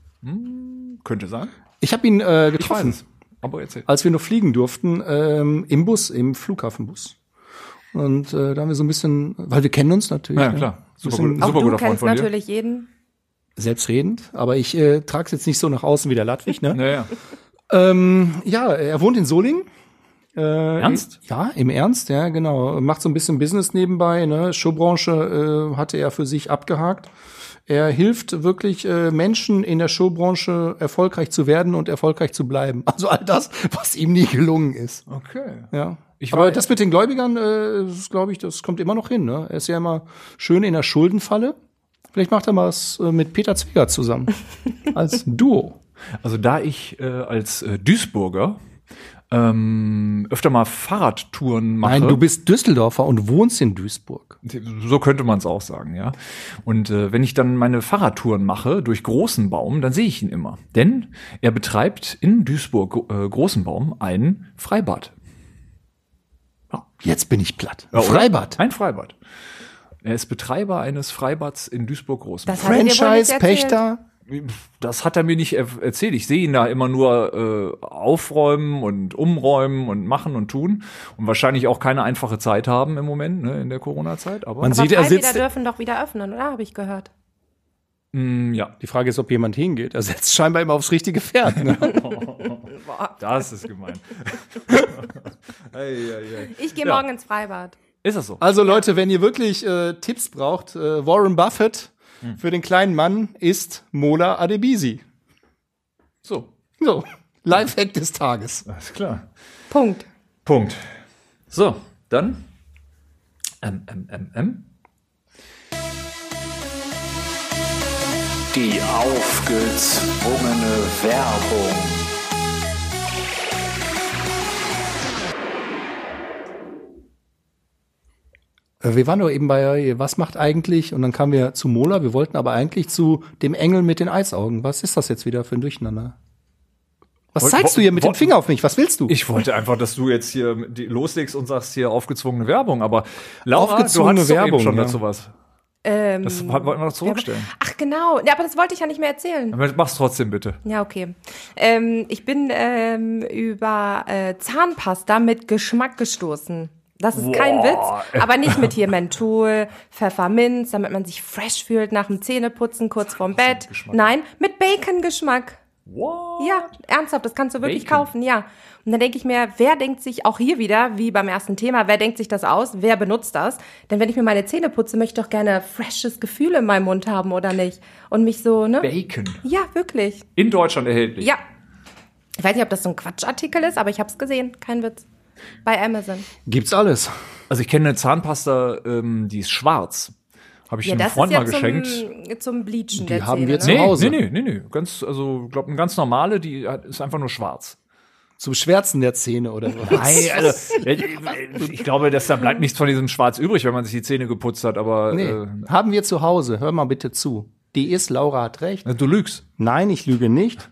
Könnte sein. Ich habe ihn äh, Ich weiß getroffen. es. Aber erzähl. als wir noch fliegen durften, ähm, im Bus, im Flughafenbus. Und äh, da haben wir so ein bisschen, weil wir kennen uns natürlich. Ja, ne? klar. Super, gut, Auch super du guter Freund kennst von dir. natürlich jeden. Selbstredend, aber ich äh, trage es jetzt nicht so nach außen wie der Ladwig. Ne? Naja. ähm, ja, er wohnt in Solingen. Äh, Ernst? Ja, im Ernst, ja, genau. Macht so ein bisschen Business nebenbei. Ne? Showbranche äh, hatte er für sich abgehakt. Er hilft wirklich äh, Menschen in der Showbranche erfolgreich zu werden und erfolgreich zu bleiben. Also all das, was ihm nie gelungen ist. Okay. Ja. Ich Aber das mit den Gläubigern, äh, glaube ich, das kommt immer noch hin. Ne? Er ist ja immer schön in der Schuldenfalle. Vielleicht macht er mal was äh, mit Peter Zwieger zusammen. Als Duo. Also da ich äh, als äh, Duisburger ähm, öfter mal Fahrradtouren mache. Nein, du bist Düsseldorfer und wohnst in Duisburg. So könnte man es auch sagen, ja. Und äh, wenn ich dann meine Fahrradtouren mache durch Großenbaum, dann sehe ich ihn immer. Denn er betreibt in Duisburg äh, Großenbaum ein Freibad. Jetzt bin ich platt. Ja? Freibad. Ein Freibad. Er ist Betreiber eines Freibads in Duisburg Großenbaum. Das hat er mir nicht er erzählt. Ich sehe ihn da immer nur äh, aufräumen und umräumen und machen und tun und wahrscheinlich auch keine einfache Zeit haben im Moment ne, in der Corona-Zeit. Aber Man Aber sieht, er sitzt. dürfen doch wieder öffnen, oder? Habe ich gehört. mm, ja, Die Frage ist, ob jemand hingeht. Er setzt scheinbar immer aufs richtige Pferd. Ne? das ist gemein. ei, ei, ei. Ich gehe Ja. morgen ins Freibad. Ist das so? Also Leute, wenn ihr wirklich äh, Tipps braucht, äh, Warren Buffett für den kleinen Mann ist Mola Adebisi. So, So, Lifehack des Tages. alles klar. Punkt. Punkt. So, dann. Ähm, ähm, ähm, ähm. Die aufgezwungene Werbung. Wir waren doch eben bei, äh, was macht eigentlich? Und dann kamen wir zu Mola. Wir wollten aber eigentlich zu dem Engel mit den Eisaugen. Was ist das jetzt wieder für ein Durcheinander? Was Wollt- zeigst du hier mit dem Finger auf mich? Was willst du? Ich wollte einfach, dass du jetzt hier loslegst und sagst hier aufgezwungene Werbung, aber Laura, Aufgezwungene du hattest doch Werbung, eben schon ja. dazu was. Ähm, Das wollten wir noch zurückstellen. ach genau. Ja, aber das wollte ich ja nicht mehr erzählen. Aber mach's trotzdem bitte. Ja, okay. Ähm, ich bin ähm, über äh, Zahnpasta mit Geschmack gestoßen. Das ist kein Witz, aber nicht mit hier Menthol, Pfefferminz, damit man sich fresh fühlt nach dem Zähneputzen kurz vorm Bett. Nein, mit Bacon-Geschmack. What? Ja, ernsthaft, das kannst du wirklich Bacon. kaufen, ja. Und dann denke ich mir, wer denkt sich auch hier wieder, wie beim ersten Thema, wer denkt sich das aus? Wer benutzt das? Denn wenn ich mir meine Zähne putze, möchte ich doch gerne freshes Gefühl in meinem Mund haben, oder nicht? Und mich so, ne? Bacon. Ja, wirklich. In Deutschland erhältlich. Ja. Ich weiß nicht, ob das so ein Quatschartikel ist, aber ich habe es gesehen. Kein Witz. Bei Amazon. Gibt's alles. Also ich kenne eine Zahnpasta, ähm, die ist schwarz. Habe ich Ja, einem das Freund mal geschenkt. zum, zum Bleachen Die der haben Zähne, wir ne? zu Nee, Hause. nee, nee, nee, nee. Ganz, also, glaub, eine ganz normale, die hat- ist einfach nur schwarz. Zum Schwärzen der Zähne oder was? Nein, also, ich, ich glaube, dass da bleibt nichts von diesem Schwarz übrig, wenn man sich die Zähne geputzt hat, aber Nee, äh, haben wir zu Hause. Hör mal bitte zu. Die ist, Laura hat recht. du lügst. Nein, ich lüge nicht.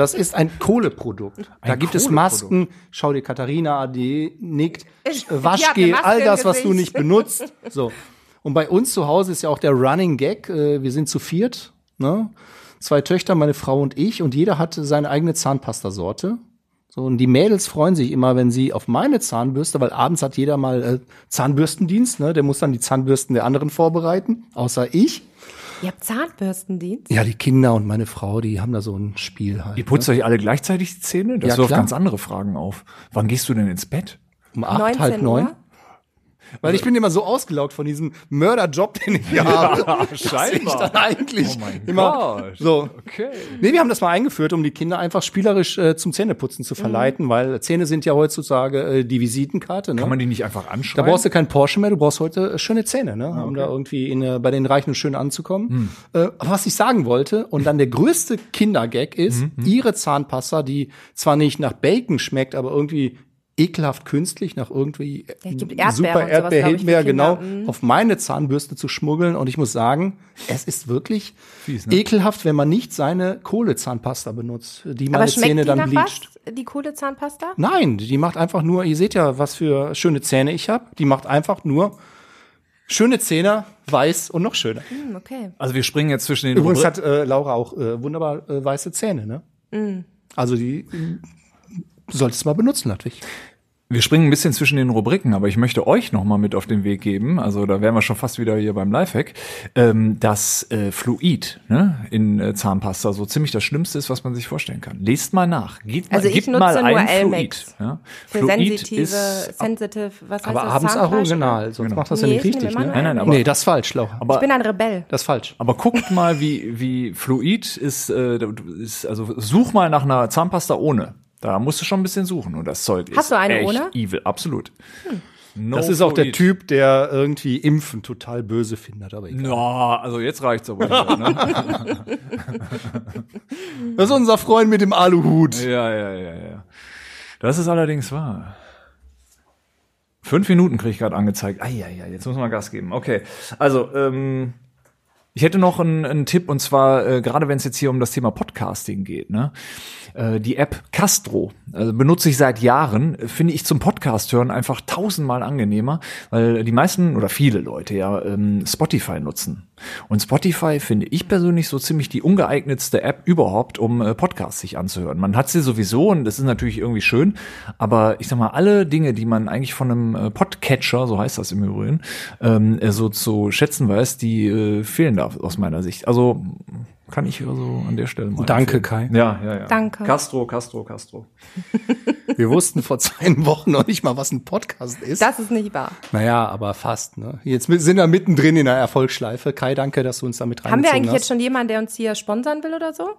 Das ist ein Kohleprodukt. da gibt es Kohleprodukt. Masken. Schau dir Katharina AD nickt. Waschgel, all das, was du nicht benutzt. So. Und bei uns zu Hause ist ja auch der Running Gag. äh, Wir sind zu viert. Ne? Zwei Töchter, meine Frau und ich. Und jeder hat seine eigene Zahnpastasorte. So, und die Mädels freuen sich immer, wenn sie auf meine Zahnbürste, weil abends hat jeder mal äh, Zahnbürstendienst, ne? Der muss dann die Zahnbürsten der anderen vorbereiten, außer ich. Ihr habt Zahnbürstendienst? Ja, die Kinder und meine Frau, die haben da so ein Spiel halt. Ihr putzt euch alle gleichzeitig die Zähne? Das Ja, wirft klar. ganz andere Fragen auf. Wann gehst du denn ins Bett? Um acht, 19 halb neun. Weil ich bin immer so ausgelaugt von diesem Mörderjob, den ich hier habe. dass ich dann eigentlich Oh mein immer Gott. so. Okay. Nee, wir haben das mal eingeführt, um die Kinder einfach spielerisch äh, zum Zähneputzen zu verleiten, weil Zähne sind ja heutzutage äh, die Visitenkarte. Ne? Kann man die nicht einfach Da anschreiben? brauchst du keinen Porsche mehr, du brauchst heute äh, schöne Zähne, ne? um da irgendwie in, äh, bei den Reichen schön anzukommen. Äh, aber was ich sagen wollte, und dann der größte Kindergag ist, ihre Zahnpasta, die zwar nicht nach Bacon schmeckt, aber irgendwie ekelhaft künstlich nach irgendwie äh, Ja, super sowas, Erdbeer, glaub ich, für Himbeer, genau. Mhm. auf meine Zahnbürste zu schmuggeln. Und ich muss sagen, es ist wirklich Fies, ne? ekelhaft, wenn man nicht seine Kohlezahnpasta benutzt, die meine Zähne die dann bleacht. was? Die coole Zahnpasta? Nein, die macht einfach nur, ihr seht ja, was für schöne Zähne ich habe. Die macht einfach nur schöne Zähne, weiß und noch schöner. Hm, okay. Also wir springen jetzt zwischen den Übrigens Rubri- hat äh, Laura auch äh, wunderbar äh, weiße Zähne, ne? Mm. Also die äh, du solltest mal benutzen, Ludwig. Wir springen ein bisschen zwischen den Rubriken, aber ich möchte euch noch mal mit auf den Weg geben. Also da wären wir schon fast wieder hier beim Lifehack, ähm, dass äh, Fluid ne, in äh, Zahnpasta so ziemlich das Schlimmste ist, was man sich vorstellen kann. Lest mal nach. Geht mal, Also ich nutze mal nur ein Elmex. Fluid. Ja. Für Fluid sensitive, ist, sensitive, was heißt Aber das? abends original, sonst Genau. macht das ja Nee, nicht ich richtig, ne? Nein, nein, aber- nee, das ist falsch, Laura. aber, Ich bin ein Rebell. das ist falsch. aber guckt mal, wie, wie Fluid ist, äh, ist. Also such mal nach einer Zahnpasta ohne. Da musst du schon ein bisschen suchen und das Zeug ist Hast du eine echt ohne? evil. Absolut. No Das ist auch der. Typ, der irgendwie Impfen total böse findet, aber egal. Ja, also jetzt reicht's aber wieder, ne? Das ist unser Freund mit dem Aluhut. Ja, ja, ja, ja. Das ist allerdings wahr. Fünf Minuten kriege ich gerade angezeigt. Ah, ja, ja, jetzt muss man Gas geben. Okay, also ähm, ich hätte noch einen, einen Tipp und zwar äh, gerade wenn es jetzt hier um das Thema Podcasting geht, ne? Äh, die App Castro also benutze ich seit Jahren, äh, finde ich zum Podcast hören einfach tausendmal angenehmer, weil die meisten oder viele Leute ja ähm, Spotify nutzen. Und Spotify finde ich persönlich so ziemlich die ungeeignetste App überhaupt, um äh, Podcasts sich anzuhören. Man hat sie sowieso und das ist natürlich irgendwie schön, aber ich sag mal, alle Dinge, die man eigentlich von einem äh, Podcatcher, so heißt das im Übrigen, ähm, äh, so zu schätzen weiß, die äh, fehlen da aus meiner Sicht. Also kann ich also an der Stelle mal Danke, empfehlen. Kai. Ja, ja, ja. Danke. Castro, Castro, Castro. Wir wussten vor zwei Wochen noch nicht mal, was ein Podcast ist. Das ist nicht wahr. naja, aber fast. Ne? Jetzt sind wir mittendrin in der Erfolgsschleife. Kai, danke, dass du uns damit Haben wir reingezogen eigentlich hast. jetzt schon jemanden, der uns hier sponsern will oder so?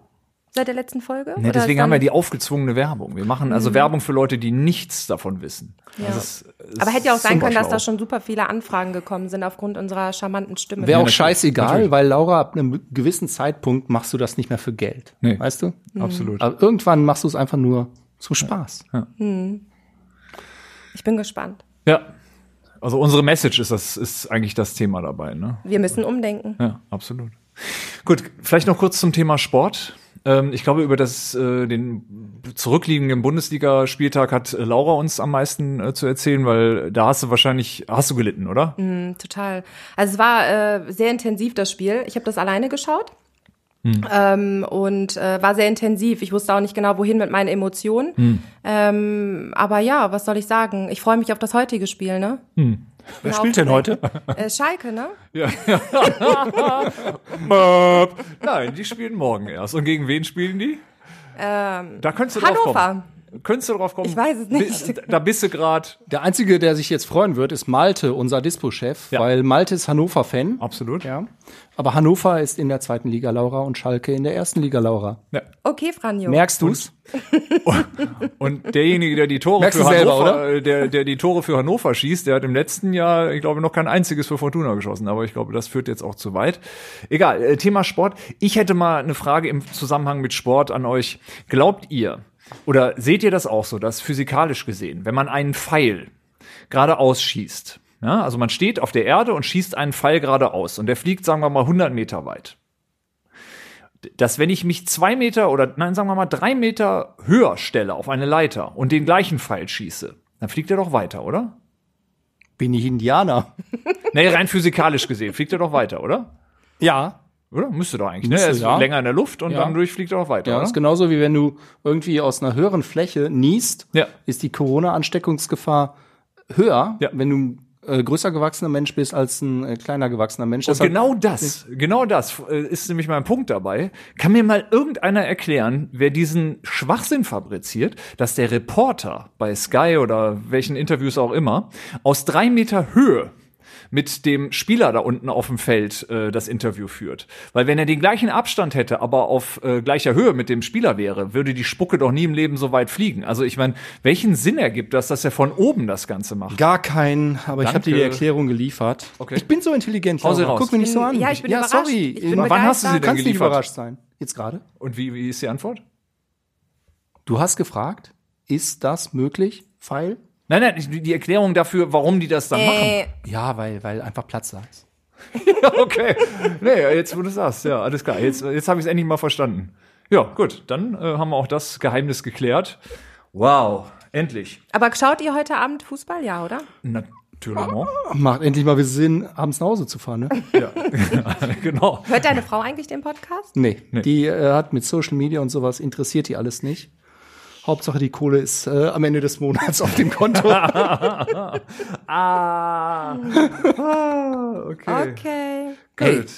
Seit der letzten Folge? Ne, Oder deswegen haben wir die aufgezwungene Werbung. Wir machen also Werbung für Leute, die nichts davon wissen. Ja. Das ist, ist Aber hätte ja auch sein können, dass da schon super viele Anfragen gekommen sind aufgrund unserer charmanten Stimme. Wäre auch scheißegal, natürlich. weil Laura, ab einem gewissen Zeitpunkt machst du das nicht mehr für Geld. Nee. Weißt du? Absolut. Aber irgendwann machst du es einfach nur zum Spaß. Ich bin gespannt. Ja. Also unsere Message ist das, ist eigentlich das Thema dabei, ne? Wir müssen umdenken. Ja, absolut. Gut, vielleicht noch kurz zum Thema Sport. Ähm, ich glaube, über das, äh, den zurückliegenden Bundesligaspieltag hat äh, Laura uns am meisten äh, zu erzählen, weil da hast du wahrscheinlich, hast du gelitten, oder? Total. Also es war äh, sehr intensiv, das Spiel. Ich habe das alleine geschaut. Ähm, und äh, war sehr intensiv. Ich wusste auch nicht genau, wohin mit meinen Emotionen. Ähm, aber ja, was soll ich sagen? Ich freue mich auf das heutige Spiel, ne? Wer spielt denn heute? Äh, Schalke, ne? Möp. Nein, die spielen morgen erst. Und gegen wen spielen die? Ähm, Da könntest du drauf kommen. Hannover. Könntest du drauf kommen? Ich weiß es nicht. Da bist du gerade. Der Einzige, der sich jetzt freuen wird, ist Malte, unser Dispo-Chef, Ja. weil Malte ist Hannover-Fan. Absolut. Ja. Aber Hannover ist in der zweiten Liga, Laura, und Schalke in der ersten Liga, Laura. Ja. Okay, Franjo. Merkst du's? Und derjenige, der die Tore Merkst für selber, Hannover, oder? äh, der, der die Tore für Hannover schießt, der hat im letzten Jahr, ich glaube, noch kein einziges für Fortuna geschossen. Aber ich glaube, das führt jetzt auch zu weit. Egal, äh, Thema Sport. Ich hätte mal eine Frage im Zusammenhang mit Sport an euch. Glaubt ihr oder seht ihr das auch so, dass physikalisch gesehen, wenn man einen Pfeil geradeaus schießt, ja, also man steht auf der Erde und schießt einen Pfeil geradeaus und der fliegt, sagen wir mal, 100 Meter weit. Dass wenn ich mich zwei Meter oder nein, sagen wir mal drei Meter höher stelle auf eine Leiter und den gleichen Pfeil schieße, dann fliegt er doch weiter, oder? Bin ich Indianer? Nee, rein physikalisch gesehen fliegt er doch weiter, oder? Ja. Oder? Müsste doch eigentlich. Müsste, ne? Er ist ja. länger in der Luft und Ja. dann durchfliegt er auch weiter, Ja, oder? ist genauso wie wenn du irgendwie aus einer höheren Fläche niest, Ja. ist die Corona-Ansteckungsgefahr höher, Ja. wenn du äh, größer gewachsener Mensch bist als ein äh, kleiner gewachsener Mensch. Und Deshalb- genau das, genau das äh, ist nämlich mein Punkt dabei. Kann mir mal irgendeiner erklären, wer diesen Schwachsinn fabriziert, dass der Reporter bei Sky oder welchen Interviews auch immer aus drei Meter Höhe mit dem Spieler da unten auf dem Feld äh, das Interview führt. Weil wenn er den gleichen Abstand hätte, aber auf äh, gleicher Höhe mit dem Spieler wäre, würde die Spucke doch nie im Leben so weit fliegen. Also ich meine, welchen Sinn ergibt das, dass er von oben das Ganze macht? Gar keinen, aber ich habe dir die Danke. Erklärung geliefert. Okay. Ich bin so intelligent. Hau sie Laura. raus. Guck mich nicht so an. Ja, ich bin überrascht. sorry. Ich bin Wann hast du sie begeistert. denn kannst nicht geliefert? überrascht sein. Jetzt gerade? Und wie, wie ist die Antwort? Du hast gefragt, ist das möglich, Pfeil? Nein, nein, die Erklärung dafür, warum die das dann machen. Äh, Ja, weil, weil einfach Platz da ist. Ja, okay. Nee, jetzt wo du sagst, ja, alles klar. Jetzt, jetzt habe ich es endlich mal verstanden. Ja, gut, dann äh, haben wir auch das Geheimnis geklärt. Wow, endlich. aber schaut ihr heute Abend Fußball, ja, oder? Natürlich. Macht endlich mal wieder Sinn, abends nach Hause zu fahren, ne? Ja, genau. Hört deine Frau eigentlich den Podcast? Nee, die äh, hat mit Social Media und sowas interessiert die alles nicht. Hauptsache die Kohle ist äh, am Ende des Monats auf dem Konto. Ah. ah okay. Okay. Gut.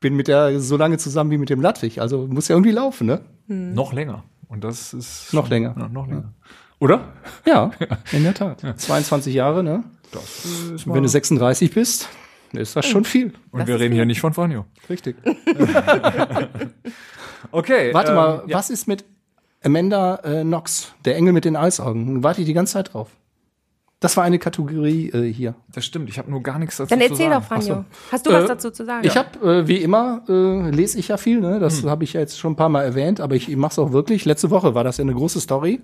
Bin mit der so lange zusammen wie mit dem Ludwig, also muss ja irgendwie laufen, ne? Noch länger. Und das ist. Noch länger. Ja, noch länger. Oder? Ja, in der Tat. 22 Jahre, ne? Das ist wenn du 36 bist, ist das schon viel. Und wir reden hier nicht von Franjo. Richtig. Okay. Warte ähm, mal, ja. was ist mit Amanda äh, Knox, der Engel mit den Eisaugen? Warte ich die ganze Zeit drauf. Das war eine Kategorie äh, hier. Das stimmt, ich habe nur gar nichts dazu Dann zu erzähl sagen. doch, Franjo. So. Hast du was Äh, dazu zu sagen? Ich habe, äh, wie immer, äh, lese ich ja viel, ne? Das habe ich ja jetzt schon ein paar Mal erwähnt, aber ich, mache es auch wirklich. Letzte Woche war das ja eine große Story.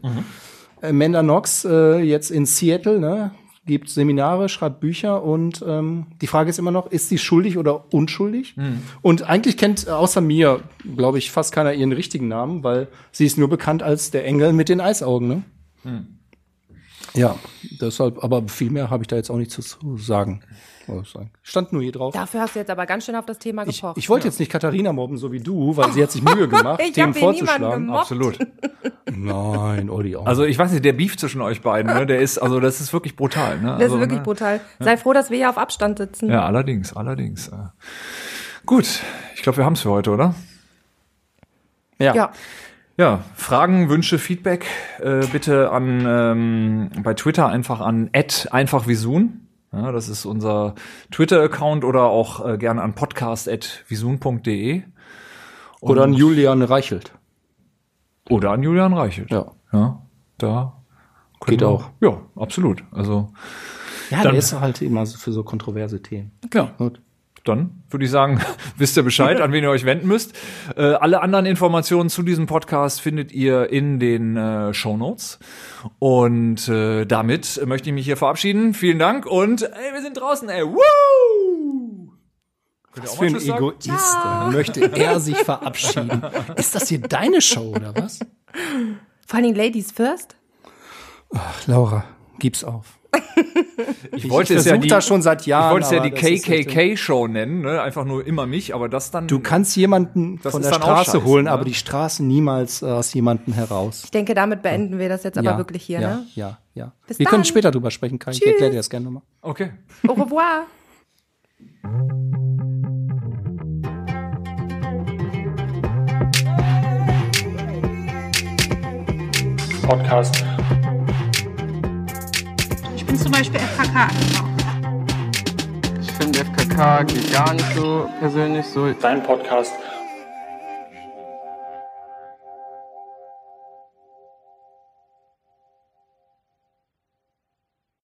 Amanda Knox äh, jetzt in Seattle, ne? Gibt Seminare, schreibt Bücher und ähm, die Frage ist immer noch, ist sie schuldig oder unschuldig? Und eigentlich kennt äh, außer mir, glaube ich, fast keiner ihren richtigen Namen, weil sie ist nur bekannt als der Engel mit den Eisaugen, ne? Ja, deshalb, aber viel mehr habe ich da jetzt auch nicht zu, zu sagen. ich. Stand nur hier drauf. Dafür hast du jetzt aber ganz schön auf das Thema Ich, gepocht. ich wollte jetzt nicht Katharina mobben, so wie du, weil sie hat sich Mühe gemacht, Ich Themen vorzuschlagen. Absolut. Nein, Olli auch. Also ich weiß nicht, der Beef zwischen euch beiden, ne, der ist, also das ist wirklich brutal. Ne? das also, ist wirklich ne? brutal. Sei froh, dass wir hier auf Abstand sitzen. Ja, allerdings, allerdings. Gut, ich glaube, wir haben es für heute, oder? ja. Ja. Ja, Fragen, Wünsche, Feedback äh, bitte an ähm, bei Twitter einfach an @einfachvisun. Ja, das ist unser Twitter-Account oder auch äh, gerne an podcast@visun.de Oder an Julian Reichelt. oder an Julian Reichelt. Ja. ja da Geht wir- auch. Ja, absolut. Also Ja, Dann- der ist halt immer so für so kontroverse Themen. ja, Gut. Dann würde ich sagen, wisst ihr Bescheid, an wen ihr euch wenden müsst. Äh, alle anderen Informationen zu diesem Podcast findet ihr in den äh, Show Notes. Und äh, damit möchte ich mich hier verabschieden. Vielen Dank und ey, wir sind draußen, ey. Woo! Was für ein? Egoist. Dann möchte er sich verabschieden. Ist das hier deine Show oder was? Vor allen Dingen Ladies first. Ach, Laura, gib's auf. Ich Ich, wollte ich es ja die, das schon seit ich Jahren. wollte es ja die KKK-Show nennen, ne? einfach nur immer mich, aber das dann. Du kannst jemanden Das von der Straße holen, ne? aber die Straße niemals äh, aus jemandem heraus. Ich denke, damit beenden wir das jetzt aber wirklich hier, ja, ne? Ja, ja. Bis wir dann. können später drüber sprechen, Kai. Ich Tschüss. erkläre dir das gerne nochmal. Okay. Au revoir. Podcast. Ich bin zum Beispiel FKK angehaucht. Ich finde FKK geht gar nicht so persönlich so. Dein Podcast